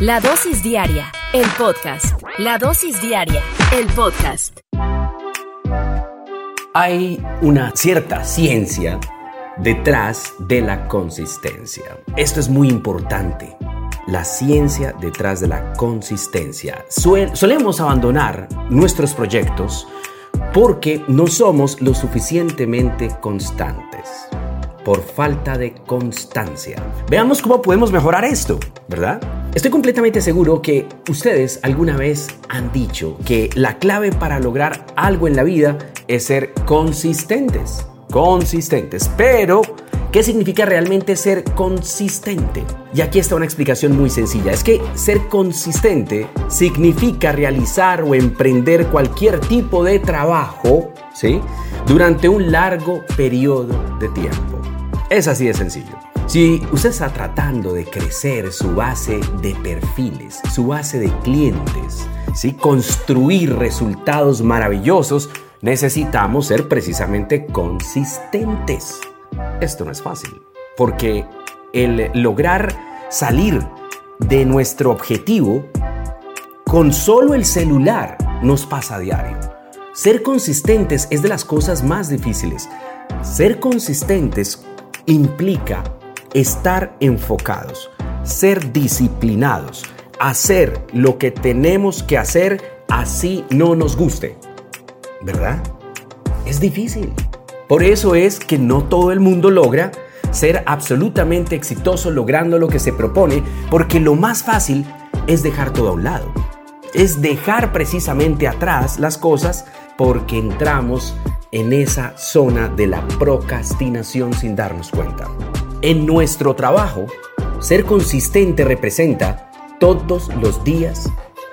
La dosis diaria, el podcast. La dosis diaria, el podcast. Hay una cierta ciencia detrás de la consistencia. Esto es muy importante. La ciencia detrás de la consistencia. solemos abandonar nuestros proyectos porque no somos lo suficientemente constantes por falta de constancia. Veamos cómo podemos mejorar esto, ¿verdad? Estoy completamente seguro que ustedes alguna vez han dicho que la clave para lograr algo en la vida es ser consistentes. Consistentes. Pero, ¿qué significa realmente ser consistente? Y aquí está una explicación muy sencilla. Es que ser consistente significa realizar o emprender cualquier tipo de trabajo, ¿sí? Durante un largo periodo de tiempo. Es así de sencillo. Si usted está tratando de crecer su base de perfiles, su base de clientes, ¿sí? construir resultados maravillosos, necesitamos ser precisamente consistentes. Esto no es fácil, porque el lograr salir de nuestro objetivo con solo el celular nos pasa a diario. Ser consistentes es de las cosas más difíciles. Ser consistentes implica estar enfocados, ser disciplinados, hacer lo que tenemos que hacer así no nos guste. ¿Verdad? Es difícil. Por eso es que no todo el mundo logra ser absolutamente exitoso logrando lo que se propone, porque lo más fácil es dejar todo a un lado. Es dejar precisamente atrás las cosas porque entramos en esa zona de la procrastinación sin darnos cuenta. En nuestro trabajo, ser consistente representa todos los días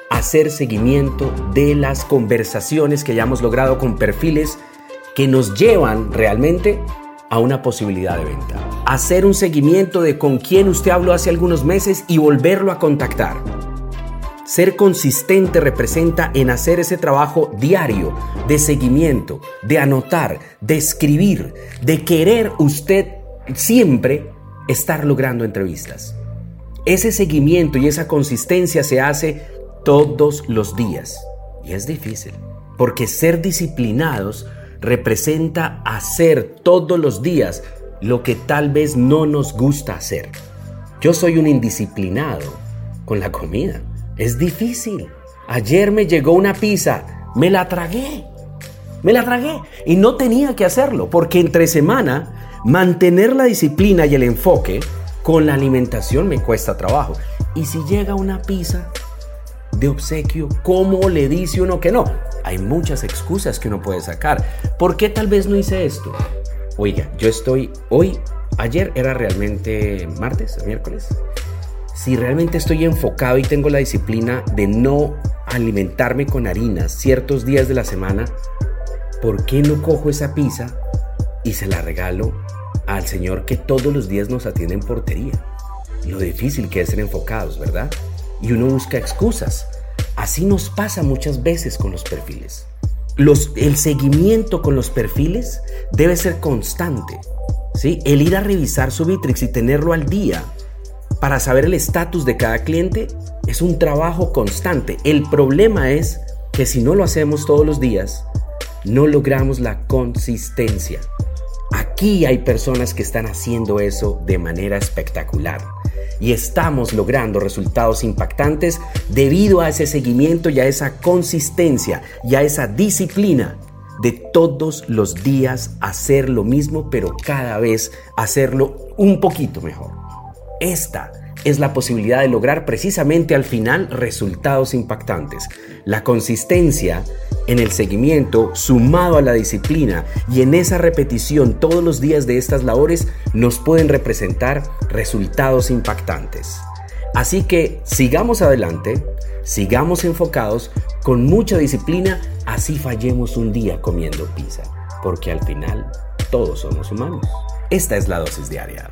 hacer seguimiento de las conversaciones que hayamos logrado con perfiles que nos llevan realmente a una posibilidad de venta. Hacer un seguimiento de con quién usted habló hace algunos meses y volverlo a contactar ser consistente representa en hacer ese trabajo diario de seguimiento, de anotar, de escribir, de querer usted siempre estar logrando entrevistas. Ese seguimiento y esa consistencia se hace todos los días. Y es difícil, porque ser disciplinados representa hacer todos los días lo que tal vez no nos gusta hacer. Yo soy un indisciplinado con la comida. Es difícil. Ayer me llegó una pizza, me la tragué. Me la tragué y no tenía que hacerlo porque entre semana mantener la disciplina y el enfoque con la alimentación me cuesta trabajo. Y si llega una pizza de obsequio, ¿cómo le dice uno que no? Hay muchas excusas que uno puede sacar. ¿Por qué tal vez no hice esto? Oiga, yo estoy hoy, ayer era realmente martes, miércoles si realmente estoy enfocado y tengo la disciplina de no alimentarme con harinas ciertos días de la semana, ¿por qué no cojo esa pizza y se la regalo al Señor que todos los días nos atiende en portería. Lo difícil que es ser enfocados, ¿verdad? Y uno busca excusas. Así nos pasa muchas veces con los perfiles. El seguimiento con los perfiles debe ser constante. ¿sí? El ir a revisar su Bitrix y tenerlo al día para saber el estatus de cada cliente es un trabajo constante. El problema es que si no lo hacemos todos los días, no logramos la consistencia. Aquí hay personas que están haciendo eso de manera espectacular y estamos logrando resultados impactantes debido a ese seguimiento y a esa consistencia y a esa disciplina de todos los días hacer lo mismo, pero cada vez hacerlo un poquito mejor. Es la posibilidad de lograr precisamente al final resultados impactantes. La consistencia en el seguimiento sumado a la disciplina y en esa repetición todos los días de estas labores nos pueden representar resultados impactantes. Así que sigamos adelante, sigamos enfocados con mucha disciplina, así fallemos un día comiendo pizza, porque al final todos somos humanos. Esta es la dosis diaria.